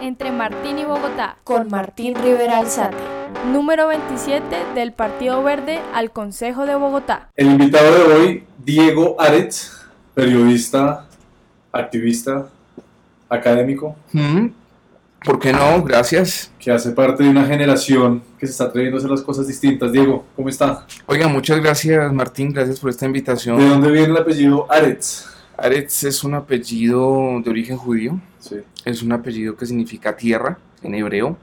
entre Martín y Bogotá. Con Martín Rivera Alzate. Número 27 del Partido Verde al Consejo de Bogotá. El invitado de hoy, Diego Aretz, periodista, activista, académico. Mm, ¿Por qué no? Gracias. Que hace parte de una generación que se está atreviendo a hacer las cosas distintas. Diego, ¿cómo está? Oiga, muchas gracias Martín, gracias por esta invitación. ¿De dónde viene el apellido Aretz? Aretz es un apellido de origen judío. Sí. Es un apellido que significa tierra en hebreo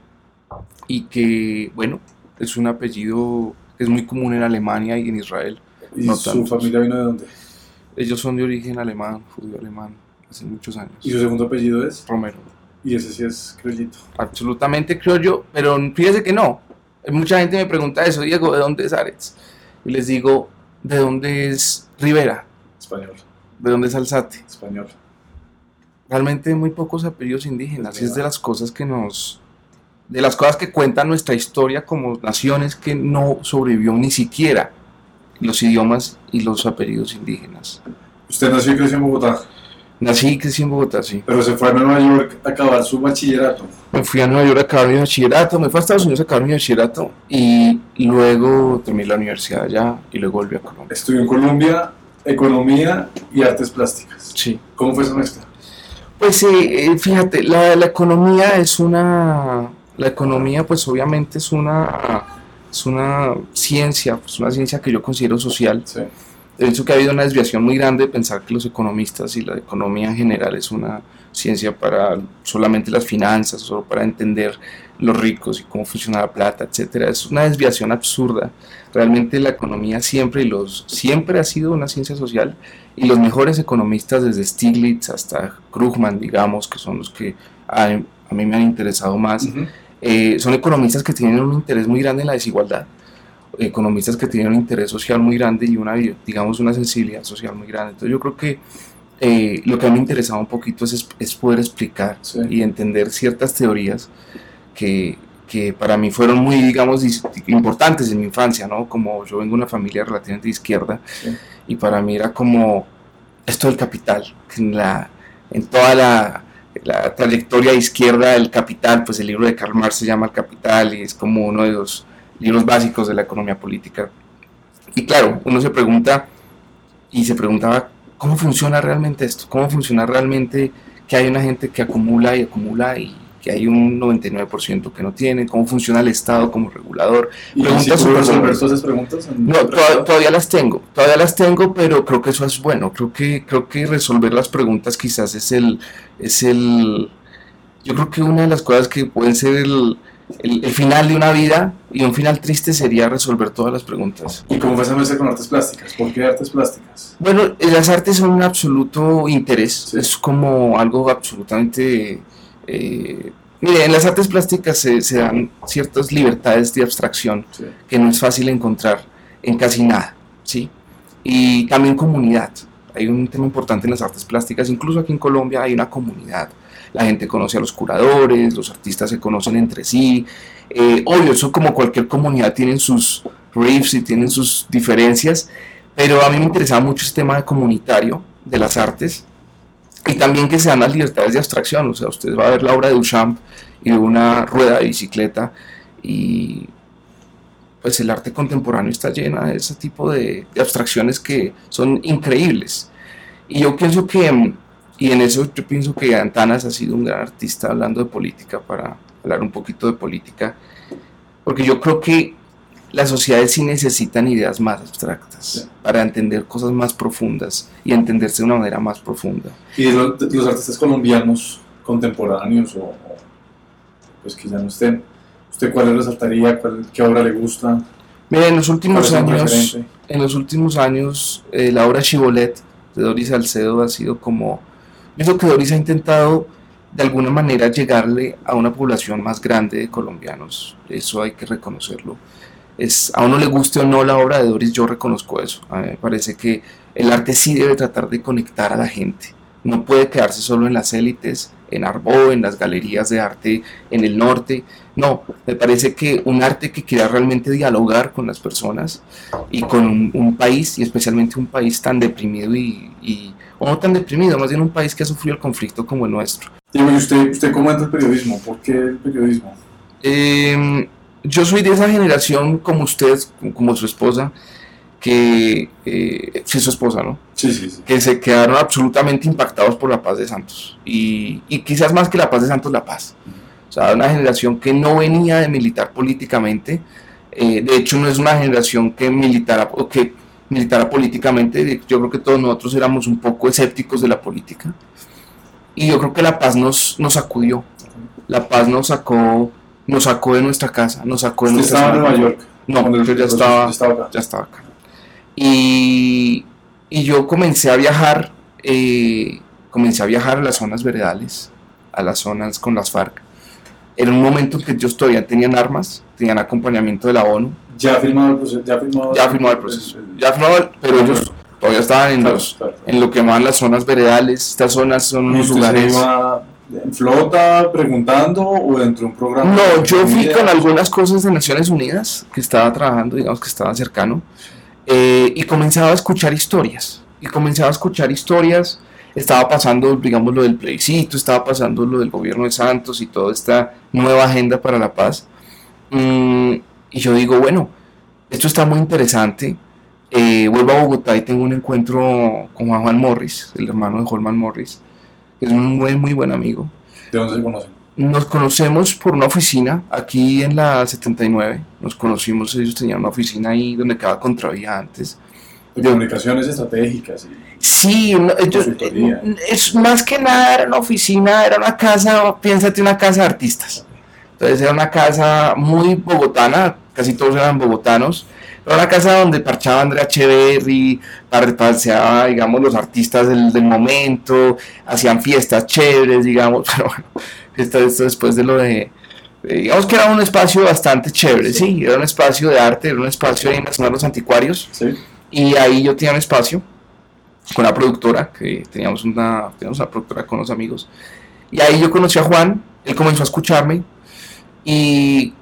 y que, bueno, es un apellido que es muy común en Alemania y en Israel. ¿Y No su familia vino de dónde? Ellos son de origen alemán, judío alemán, hace muchos años. ¿Y su segundo apellido es? Romero. Y ese sí es criollito. Absolutamente creo yo, pero fíjese que no. Mucha gente me pregunta eso, Diego, ¿de dónde es Aretz? Y les digo, ¿de dónde es Rivera? Español, ¿De dónde es Alzate? español. Realmente muy pocos apellidos indígenas. y es de las cosas que nos. de las cosas que cuentan nuestra historia como naciones que no sobrevivió ni siquiera los idiomas y los apellidos indígenas. Usted nació y creció en Bogotá, Nací y crecí en Bogotá, sí. pero se fue a Nueva York a acabar su bachillerato. Me fui a Nueva York a acabar mi bachillerato, me fui a Estados Unidos a acabar mi bachillerato y luego terminé la universidad allá y luego volví a Colombia. Estudió en Colombia Economía y Artes Plásticas. Sí. ¿Cómo fue esa mezcla? Pues eh, eh, fíjate, la, la economía es una, la economía pues obviamente es una, es una ciencia, pues una ciencia que yo considero social. Sí. Pienso que ha habido una desviación muy grande de pensar que los economistas y la economía en general es una ciencia para solamente las finanzas, solo para entender los ricos y cómo funciona la plata, etcétera. Es una desviación absurda. Realmente la economía siempre y los siempre ha sido una ciencia social y los mejores economistas desde Stiglitz hasta Krugman, digamos, que son los que a, a mí me han interesado más, eh, son economistas que tienen un interés muy grande en la desigualdad, economistas que tienen un interés social muy grande y una, digamos, una sensibilidad social muy grande. Entonces yo creo que eh, lo que a mí me interesaba un poquito es, es poder explicar Sí. y entender ciertas teorías que, que para mí fueron muy, digamos, importantes en mi infancia, ¿no? Como yo vengo de una familia relativamente izquierda Sí. y para mí era como esto del capital, que en, la, en toda la, la trayectoria izquierda del capital, pues el libro de Karl Marx se llama El Capital y es como uno de los libros básicos de la economía política. Y claro, uno se pregunta y se preguntaba, ¿cómo funciona realmente esto? ¿Cómo funciona realmente que hay una gente que acumula y acumula y que hay un 99% que no tiene? ¿Cómo funciona el Estado como regulador? ¿Y Preguntas si esas preguntas? No, todavía las tengo, todavía las tengo, pero creo que eso es bueno. Creo que, creo que resolver las preguntas quizás es el, es el, yo creo que una de las cosas que pueden ser el, el- el final de una vida y un final triste sería resolver todas las preguntas. ¿Y cómo fue esa mezcla con artes plásticas? ¿Por qué artes plásticas? Bueno, eh, las artes son un absoluto interés, Sí. es como algo absolutamente... eh, mire, en las artes plásticas se, se dan ciertas libertades de abstracción Sí. que no es fácil encontrar en casi nada, ¿sí? Y también comunidad. Hay un tema importante en las artes plásticas, incluso aquí en Colombia hay una comunidad. La gente conoce a los curadores, los artistas se conocen entre sí. Eh, obvio, eso como cualquier comunidad tienen sus riffs y tienen sus diferencias, pero a mí me interesaba mucho este tema comunitario de las artes y también que se dan las libertades de abstracción. O sea, usted va a ver la obra de Duchamp y una rueda de bicicleta y pues el arte contemporáneo está llena de ese tipo de, de abstracciones que son increíbles. Y yo pienso que, y en eso yo pienso que Antanas ha sido un gran artista hablando de política, para hablar un poquito de política, porque yo creo que las sociedades sí necesitan ideas más abstractas para entender cosas más profundas y entenderse de una manera más profunda. ¿Y de los, de los artistas colombianos contemporáneos o, o, pues que ya no estén? ¿Usted cuál le resaltaría? ¿Cuál, ¿Qué obra le gusta? Mira, en los ¿Cuál últimos años, en los últimos años, eh, la obra Chibolet de Doris Salcedo ha sido como, pienso que Doris ha intentado de alguna manera llegarle a una población más grande de colombianos, eso hay que reconocerlo. Es, a uno le guste o no la obra de Doris, yo reconozco eso. A mí me parece que el arte sí debe tratar de conectar a la gente. No puede quedarse solo en las élites, en Arbó, en las galerías de arte en el norte. No, me parece que un arte que quiera realmente dialogar con las personas y con un, un país, y especialmente un país tan deprimido y, y- o no tan deprimido, más bien un país que ha sufrido el conflicto como el nuestro. Y usted, usted cómo entra el periodismo? ¿Por qué el periodismo? Em, yo soy de esa generación como usted, como su esposa, que eh, su esposa, ¿no? Sí, sí, sí. Que se quedaron absolutamente impactados por la paz de Santos. Y, y quizás más que la paz de Santos, la paz. O sea, una generación que no venía de militar políticamente. Eh, de hecho, no es una generación que militara, o que militara políticamente. Yo creo que todos nosotros éramos un poco escépticos de la política. Y yo creo que la paz nos, nos sacudió. La paz nos sacó, nos sacó de nuestra casa, nos sacó de nuestra estaba en Nueva York? No, yo ya estaba, ya estaba acá. Y, y yo comencé a viajar, eh, comencé a viajar a las zonas veredales, a las zonas con las FARC. Era un momento en que ellos todavía tenían armas, tenían acompañamiento de la ONU. ¿Ya firmado el proceso? Ya firmado, ya firmado el proceso. Ya firmado, pero ellos todavía estaban en, los, en lo que llaman las zonas veredales. Estas zonas son unos lugares... en flota preguntando o dentro de un programa? No, yo fui con algunas cosas de Naciones Unidas que estaba trabajando, digamos que estaba cercano. Eh, y comenzaba a escuchar historias, y comenzaba a escuchar historias, estaba pasando, digamos, lo del plebiscito, estaba pasando lo del gobierno de Santos y toda esta nueva agenda para la paz. Mm, y yo digo, bueno, esto está muy interesante. Eh, vuelvo a Bogotá y tengo un encuentro con Juan Morris, el hermano de Holman Morris, que es un muy, muy buen amigo. ¿De dónde se conocen? Nos conocemos por una oficina aquí en la 79. Nos conocimos, ellos tenían una oficina ahí donde quedaba Contravía antes. De comunicaciones estratégicas. Y sí, es más que nada era una oficina, era una casa, piénsate una casa de artistas. Entonces era una casa muy bogotana, casi todos eran bogotanos. Era una casa donde parchaba Andrea Echeverry, paseaba, digamos, los artistas del, del momento, hacían fiestas chéveres, digamos, pero bueno, esto, después de lo de, digamos que era un espacio bastante chévere, sí. era un espacio de arte, era un espacio en la zona de los anticuarios, y ahí yo tenía un espacio con la productora, que teníamos una, teníamos una productora con los amigos, y ahí yo conocí a Juan, él comenzó a escucharme, y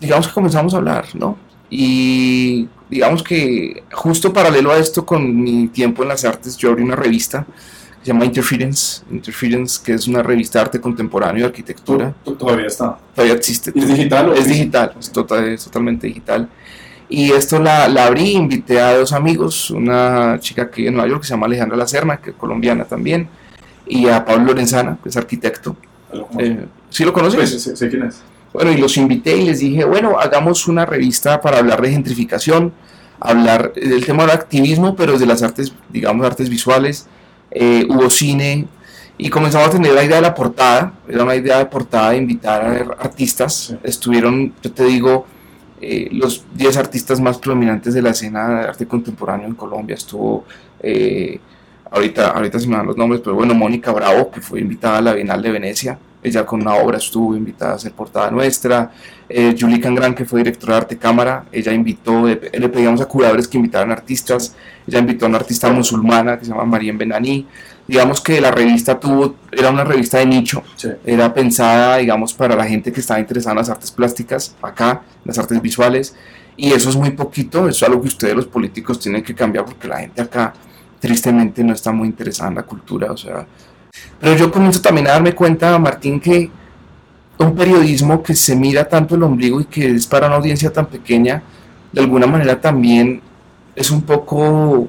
digamos que comenzamos a hablar, ¿no? Y digamos que justo paralelo a esto, con mi tiempo en las artes, yo abrí una revista se llama Interference, Interference, que es una revista de arte contemporáneo y arquitectura. Todavía está. Todavía existe. ¿Es digital? es digital, es, total, es totalmente digital. Y esto la, la, abrí, invité a dos amigos, una chica aquí en Nueva York que se llama Alejandra Lacerna, que es colombiana también, y a Pablo Lorenzana, que es arquitecto. Eh, ¿Sí lo conoces? Pues, sé, quién es. Bueno, y los invité y les dije, bueno, hagamos una revista para hablar de gentrificación, hablar del tema del activismo, pero de las artes, digamos, artes visuales, eh, hubo cine y comenzamos a tener la idea de la portada, era una idea de portada de invitar a artistas, estuvieron, yo te digo, eh, los 10 artistas más prominentes de la escena de arte contemporáneo en Colombia, estuvo, eh, ahorita, ahorita se me dan los nombres, pero bueno, Mónica Bravo, que fue invitada a la Bienal de Venecia, ella con una obra estuvo invitada a ser portada nuestra, eh, Julie Cangran, que fue directora de arte cámara, ella invitó, le pedíamos a curadores que invitaran artistas, ella invitó a una artista musulmana que se llama Marien Benani, digamos que la revista tuvo, era una revista de nicho, era pensada, digamos, para la gente que estaba interesada en las artes plásticas, acá, las artes visuales, y eso es muy poquito, eso es algo que ustedes los políticos tienen que cambiar porque la gente acá tristemente no está muy interesada en la cultura, o sea, pero yo comienzo también a darme cuenta, Martín, que un periodismo que se mira tanto el ombligo y que es para una audiencia tan pequeña, de alguna manera también es un poco...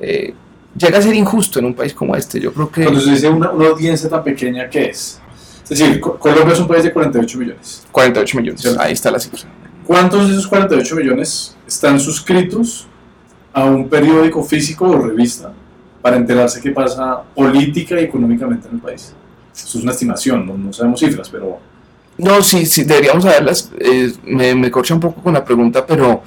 Eh, llega a ser injusto en un país como este. Yo creo que... Cuando se dice una, audiencia tan pequeña, ¿qué es? Es decir, Colombia es un país de 48 millones. 48 millones, ahí está la cifra. ¿Cuántos de esos 48 millones están suscritos a un periódico físico o revista para enterarse qué pasa política y económicamente en el país. Eso es una estimación, no, sabemos cifras, pero... No, sí, sí, deberíamos saberlas. Eh, me, me corcha un poco con la pregunta, pero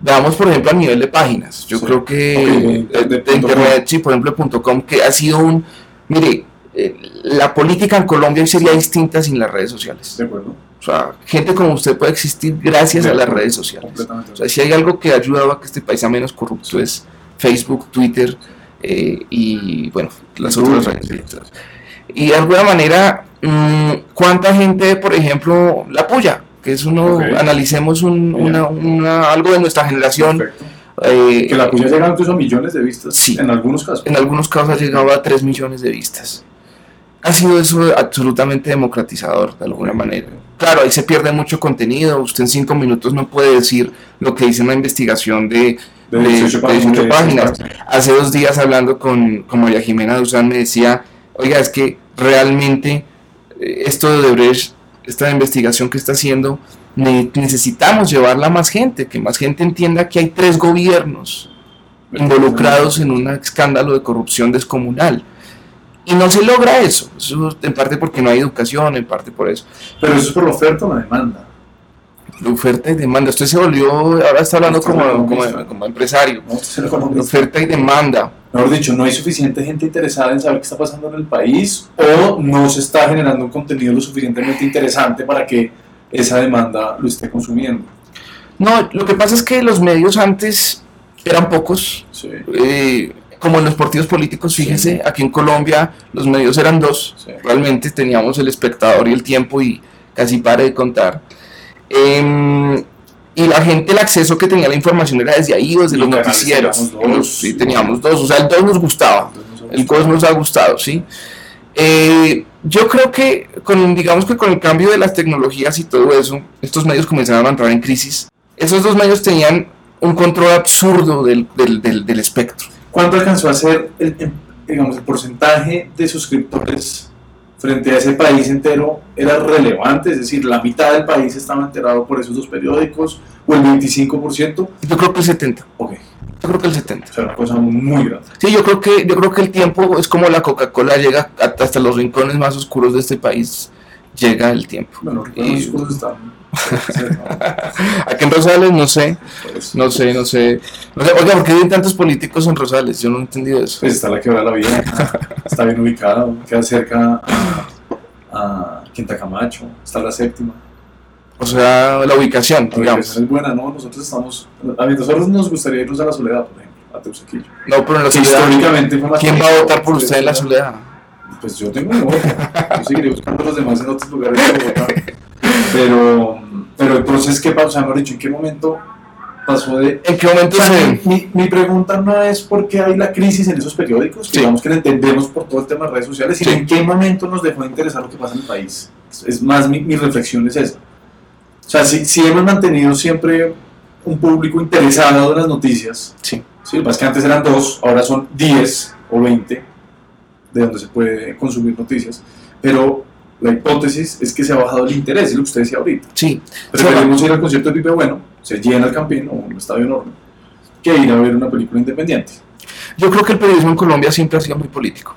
veamos, por ejemplo, a nivel de páginas. Yo creo que de, internet, sí, por ejemplo, .com, que ha sido un... Mire, eh, la política en Colombia sería distinta sin las redes sociales. De acuerdo. O sea, gente como usted puede existir gracias a las redes sociales. O sea, si hay algo que ha ayudado a que este país sea menos corrupto es Facebook, Twitter, eh, y bueno, las otras redes. Y de alguna manera, mm, ¿cuánta gente, por ejemplo, la apoya? Que es uno, analicemos un, una, algo de nuestra generación. Eh, que la apoya llega incluso a millones de vistas. Sí. En algunos casos. En algunos casos ha llegado a 3 millones de vistas. ha sido eso absolutamente democratizador de alguna manera. Claro, ahí se pierde mucho contenido, usted en cinco minutos no puede decir lo que dice una investigación de, De de 18 de páginas, 18 de páginas. 18 Hace dos días hablando con, con María Jimena Duzán me decía, oiga, es que realmente eh, esto de Odebrecht, esta investigación que está haciendo, ne- necesitamos llevarla a más gente, que más gente entienda que hay tres gobiernos involucrados en un escándalo de corrupción descomunal. Y no se logra eso, eso en parte porque no hay educación, en parte por eso. Pero eso es por la oferta o la demanda. La oferta y demanda, usted se volvió, ahora está hablando como, como, como empresario. ¿no? Oferta y demanda. Mejor dicho, no hay suficiente gente interesada en saber qué está pasando en el país o no se está generando un contenido lo suficientemente interesante para que esa demanda lo esté consumiendo. No, lo que pasa es que los medios antes eran pocos, Sí, eh, como en los partidos políticos, fíjese, aquí en Colombia los medios eran dos, sí. realmente teníamos el espectador y el tiempo y casi pare de contar. Em, y la gente, el acceso que tenía a la información era desde ahí, desde Y los noticieros. teníamos dos. sí, teníamos dos, o sea, el dos nos gustaba, el dos nos ha gustado, ¿sí? Eh, yo creo que, con, digamos que con el cambio de las tecnologías y todo eso, estos medios comenzaron a entrar en crisis. Esos dos medios tenían un control absurdo del, del, del, del espectro. ¿Cuánto alcanzó a ser el, el- digamos, el porcentaje de suscriptores frente a ese país entero? ¿Era relevante? Es decir, la mitad del país estaba enterado por esos dos periódicos o el 25%. Yo creo que el 70. Ok, Yo creo que el 70. o sea, una cosa muy grande. Sí, yo creo que yo creo que el tiempo es como la Coca-Cola llega hasta los rincones más oscuros de este país. Llega el tiempo. Bueno, los cursos están... Aquí en Rosales no sé, no sé, no sé. No sé, oiga, ¿por qué hay tantos políticos en Rosales? Yo no he entendido eso. Pues está la quebrada la vida, está bien ubicada, queda cerca a, a Quinta Camacho, está la séptima. O sea, la ubicación, La digamos. ubicación es buena, ¿no? Nosotros estamos, a nosotros nos gustaría irnos a la Soledad, por ejemplo, a Teusaquillo. No, pero en la soledad. históricamente fue más ¿Quién va a votar por usted en la soledad? Pues yo tengo mi voto, yo seguiré buscando a los demás en otros lugares de Bogotá. Pero, pero entonces, ¿qué pasó? O sea, mejor dicho, ¿en qué momento pasó de ¿En qué momento O sea, se.? mi, mi pregunta no es por qué hay la crisis en esos periódicos, que Sí. digamos que la entendemos por todo el tema de redes sociales, sino Sí. en qué momento nos dejó de interesar lo que pasa en el país. Es- Es más, mi, mi reflexión es esa. O sea, si, si hemos mantenido siempre un público interesado en las noticias, Sí. ¿sí? más que antes eran dos, ahora son 10 o 20 de donde se puede consumir noticias, pero la hipótesis es que se ha bajado el interés, es lo que usted decía ahorita. Sí. Preferimos ir al concierto de Pipe Bueno, se llena el Campín o un estadio enorme, que ir a ver una película independiente. Yo creo que el periodismo en Colombia siempre ha sido muy político.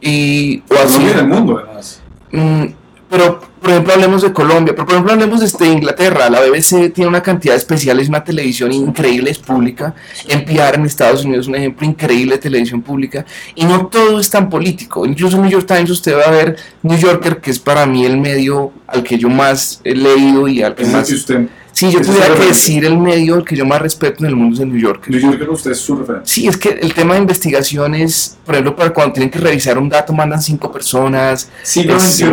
Y. O así. en el mundo, además. Mm, pero, por ejemplo, hablemos de Colombia, pero por ejemplo, hablemos de este, Inglaterra. La BBC tiene una cantidad de especiales, una televisión increíble, es pública. NPR en Estados Unidos es un ejemplo increíble de televisión pública. Y no todo es tan político. Incluso en New York Times usted va a ver New Yorker, que es para mí el medio al que yo más he leído y al que Es más. que usted, Si yo tuviera que decir el medio que yo más respeto en el mundo es el New Yorker. New Yorker, usted es su referencia. Sí, es que el tema de investigación es, por ejemplo, para cuando tienen que revisar un dato, mandan cinco personas. Siglo XXI,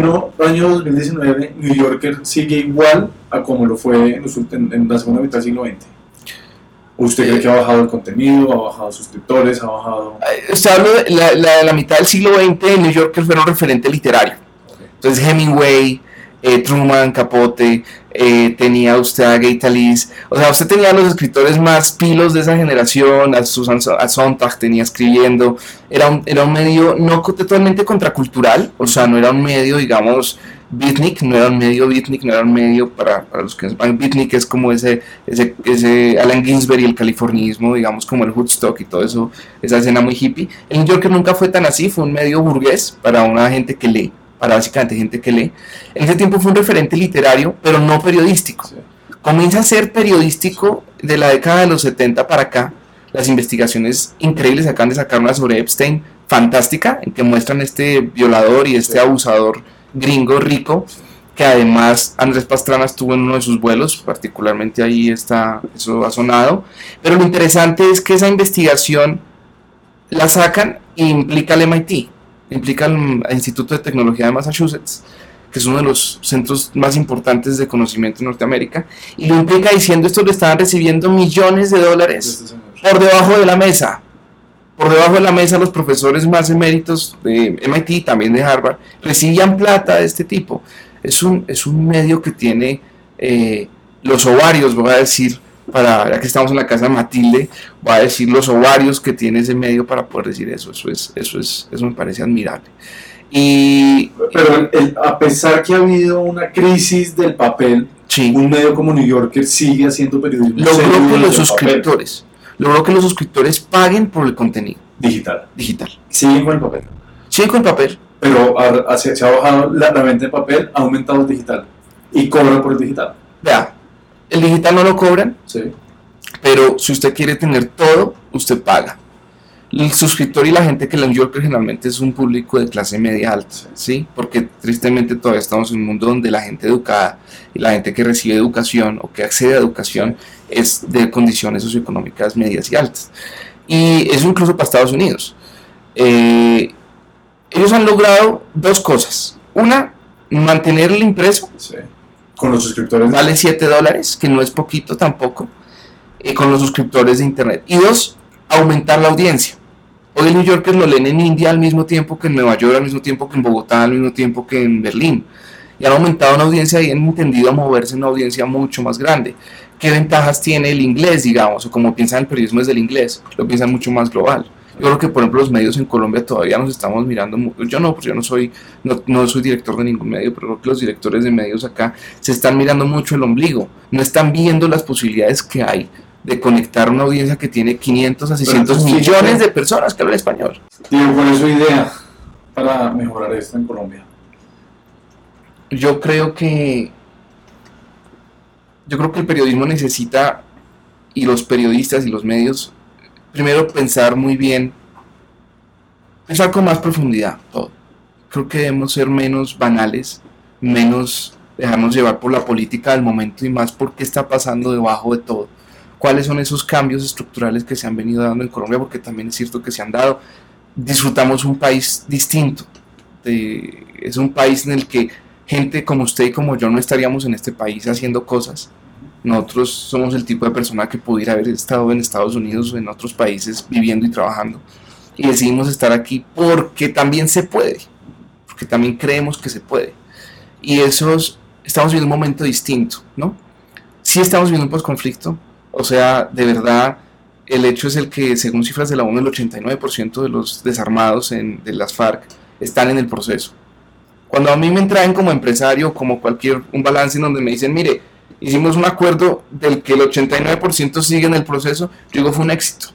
año 2019, New Yorker sigue igual a como lo fue en, en- en la segunda mitad del siglo XX. ¿Usted cree que ha bajado el contenido, ha bajado suscriptores, ha bajado...? Usted habla de la, la, la mitad del siglo XX, el New Yorker fue un referente literario. Entonces Hemingway, eh, Truman, Capote, eh, tenía usted a Gay Talese, o sea, usted tenía a los escritores más pilos de esa generación, a Susan a Sontag tenía escribiendo, era un, era un medio no totalmente contracultural, o sea, no era un medio, digamos, beatnik, no era un medio beatnik, no era un medio para, para los que sepan, beatnik es como ese, ese, ese Allen Ginsberg y el californismo, digamos, como el Woodstock y todo eso, esa escena muy hippie. El New Yorker nunca fue tan así, fue un medio burgués para una gente que lee para básicamente gente que lee. En ese tiempo fue un referente literario, pero no periodístico. Sí. Comienza a ser periodístico de la década de los 70 para acá. Las investigaciones increíbles acaban de sacar una sobre Epstein, fantástica, en que muestran este violador y este Sí. abusador gringo rico, que además Andrés Pastrana estuvo en uno de sus vuelos, particularmente ahí está, eso ha sonado. Pero lo interesante es que esa investigación la sacan e implica al MIT, implica al Instituto de Tecnología de Massachusetts, que es uno de los centros más importantes de conocimiento en Norteamérica, y lo implica diciendo esto le estaban recibiendo millones de dólares Este por debajo de la mesa, por debajo de la mesa los profesores más eméritos de MIT también de Harvard recibían plata de este tipo. Es un, es un medio que tiene eh, los ovarios, voy a decir, para, ya que estamos en la casa de Matilde, voy a decir los ovarios que tiene ese medio para poder decir eso. Eso, es, eso, es, eso me parece admirable. Y, Pero el- a pesar que ha habido una crisis del papel, sí, un medio como New Yorker sigue haciendo periodismo logró que los el papel suscriptores, logró que los suscriptores paguen por el contenido digital. digital. Siguen con el papel. Siguen con papel, Pero ha- ha- se, se ha bajado la, la venta de papel, ha aumentado el digital. Y cobran por el digital. vea, el digital no lo cobran, ¿sí? pero si usted quiere tener todo, usted paga. El suscriptor y la gente que lee New Yorker generalmente es un público de clase media alta, ¿sí? Porque tristemente todavía estamos en un mundo donde la gente educada y la gente que recibe educación o que accede a educación es de condiciones socioeconómicas medias y altas. Y eso incluso para Estados Unidos. Eh, ellos han logrado dos cosas. Una, mantener el impreso, sí. Con los suscriptores. vale 7 dólares, que no es poquito tampoco, eh, con los suscriptores de internet. Y dos, aumentar la audiencia. Hoy el New Yorker lo leen en India al mismo tiempo que en Nueva York, al mismo tiempo que en Bogotá, al mismo tiempo que en Berlín. Y han aumentado una audiencia y han entendido a moverse en una audiencia mucho más grande. ¿Qué ventajas tiene el inglés, digamos? O como piensan el periodismo desde el inglés, lo piensan mucho más global. Yo creo que, por ejemplo, los medios en Colombia todavía nos estamos mirando. Yo no, pues yo no soy, no, no soy director de ningún medio, pero creo que los directores de medios acá se están mirando mucho el ombligo. No están viendo las posibilidades que hay de conectar una audiencia que tiene 500 a 600 entonces, millones de personas que hablan español. Diego, ¿cuál es su idea para mejorar esto en Colombia? Yo creo que yo creo que el periodismo necesita y los periodistas y los medios primero pensar muy bien pensar con más profundidad todo. Creo que debemos ser menos banales, menos dejarnos llevar por la política del momento y más por qué está pasando debajo de todo. ¿Cuáles son esos cambios estructurales que se han venido dando en Colombia? Porque también es cierto que se han dado. Disfrutamos un país distinto. es un país en el que gente como usted y como yo no estaríamos en este país haciendo cosas. Nosotros somos el tipo de persona que pudiera haber estado en Estados Unidos o en otros países viviendo y trabajando. Y decidimos estar aquí porque también se puede, porque también creemos que se puede. Y esos, estamos viviendo un momento distinto, ¿no? Sí estamos viviendo un posconflicto, o sea, de verdad, el hecho es el que, según cifras de la ONU, el 89% de los desarmados en, de las FARC están en el proceso. Cuando a mí me traen como empresario, como cualquier, un balance en donde me dicen, mire, hicimos un acuerdo del que el 89% sigue en el proceso, yo digo, fue un éxito.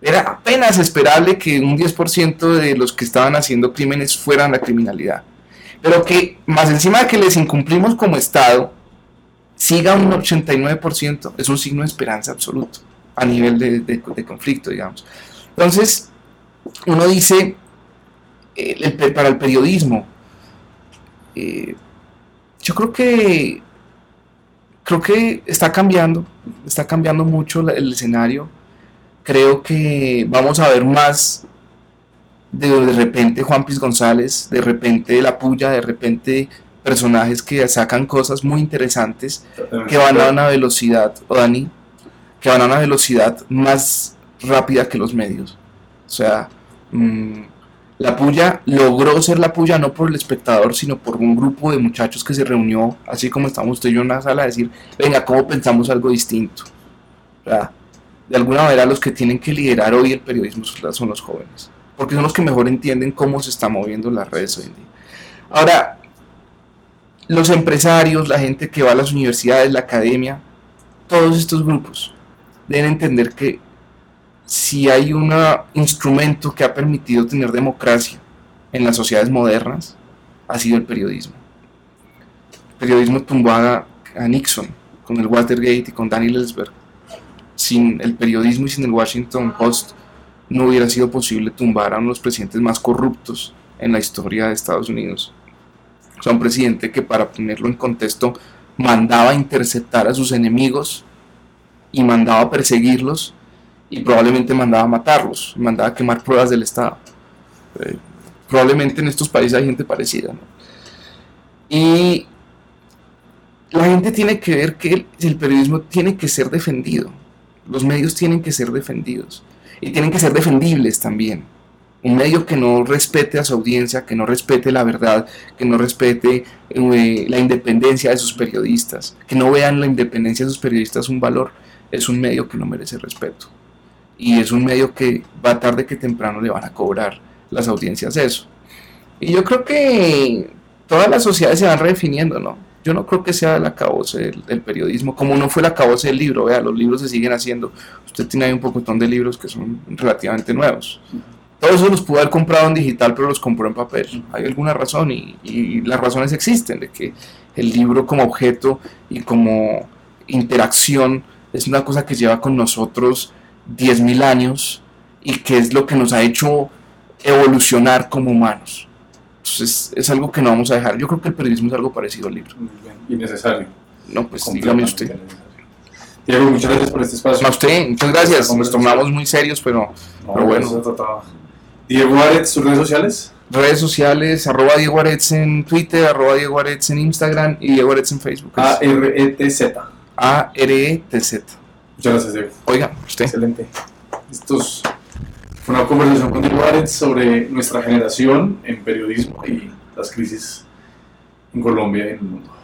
Era apenas esperable que un 10% de los que estaban haciendo crímenes fueran la criminalidad. Pero que más encima de que les incumplimos como Estado, siga un 89% es un signo de esperanza absoluto a nivel de, conflicto, digamos. Entonces, uno dice, pe- para el periodismo, eh, yo creo que creo que está cambiando, está cambiando mucho el escenario. Creo que vamos a ver más de de repente Juan Piz González, de repente La Puya, de repente personajes que sacan cosas muy interesantes que van a una velocidad, o Dani, que van a una velocidad más rápida que los medios. O sea, mm, la puya logró ser la puya no por el espectador, sino por un grupo de muchachos que se reunió, así como estamos usted y yo en una sala, a decir, venga, ¿cómo pensamos algo distinto? De alguna manera los que tienen que liderar hoy el periodismo son los jóvenes, porque son los que mejor entienden cómo se están moviendo las redes hoy en día. Ahora, los empresarios, la gente que va a las universidades, la academia, todos estos grupos deben entender que si hay un instrumento que ha permitido tener democracia en las sociedades modernas, ha sido el periodismo. El periodismo tumbó a, Nixon con el Watergate y con Daniel Ellsberg. Sin el periodismo y sin el Washington Post no hubiera sido posible tumbar a uno de los presidentes más corruptos en la historia de Estados Unidos. O sea, un presidente que para ponerlo en contexto mandaba interceptar a sus enemigos y mandaba perseguirlos y probablemente mandaba matarlos, mandaba quemar pruebas del Estado. Eh, probablemente en estos países hay gente parecida. Y la gente tiene que ver que el, el periodismo tiene que ser defendido, los medios tienen que ser defendidos. y tienen que ser defendibles también. Un medio que no respete a su audiencia, que no respete la verdad, que no respete eh, la independencia de sus periodistas, que no vean la independencia de sus periodistas un valor, es un medio que no merece respeto. Y es un medio que va tarde que temprano le van a cobrar las audiencias eso. Y yo creo que todas las sociedades se van redefiniendo, ¿no? Yo no creo que sea el acabose del, periodismo, como no fue el acabose del libro, vea, los libros se siguen haciendo. Usted tiene ahí un pocotón de libros que son relativamente nuevos. Todos los pudo haber comprado en digital, pero los compró en papel. Hay alguna razón y las razones existen de que el libro como objeto y como interacción es una cosa que lleva con nosotros 10.000 años y que es lo que nos ha hecho evolucionar como humanos. Entonces es algo que no vamos a dejar. Yo creo que el periodismo es algo parecido al libro. Muy bien. Y necesario. No, pues dígame usted. Diego, muchas gracias por este espacio. A usted, muchas gracias. Nos tomamos muy serios, pero, No, pero bueno. Diego Aretz, sus redes sociales. Redes sociales, arroba Diego Aretz en Twitter, arroba Diego Aretz en Instagram y Diego Aretz en Facebook. A-R-E-T-Z. A-R-E-T-Z. Muchas gracias, Diego. Oiga, usted. Excelente. Estos fue una conversación con Diego Aretz sobre nuestra generación en periodismo y las crisis en Colombia y en el mundo.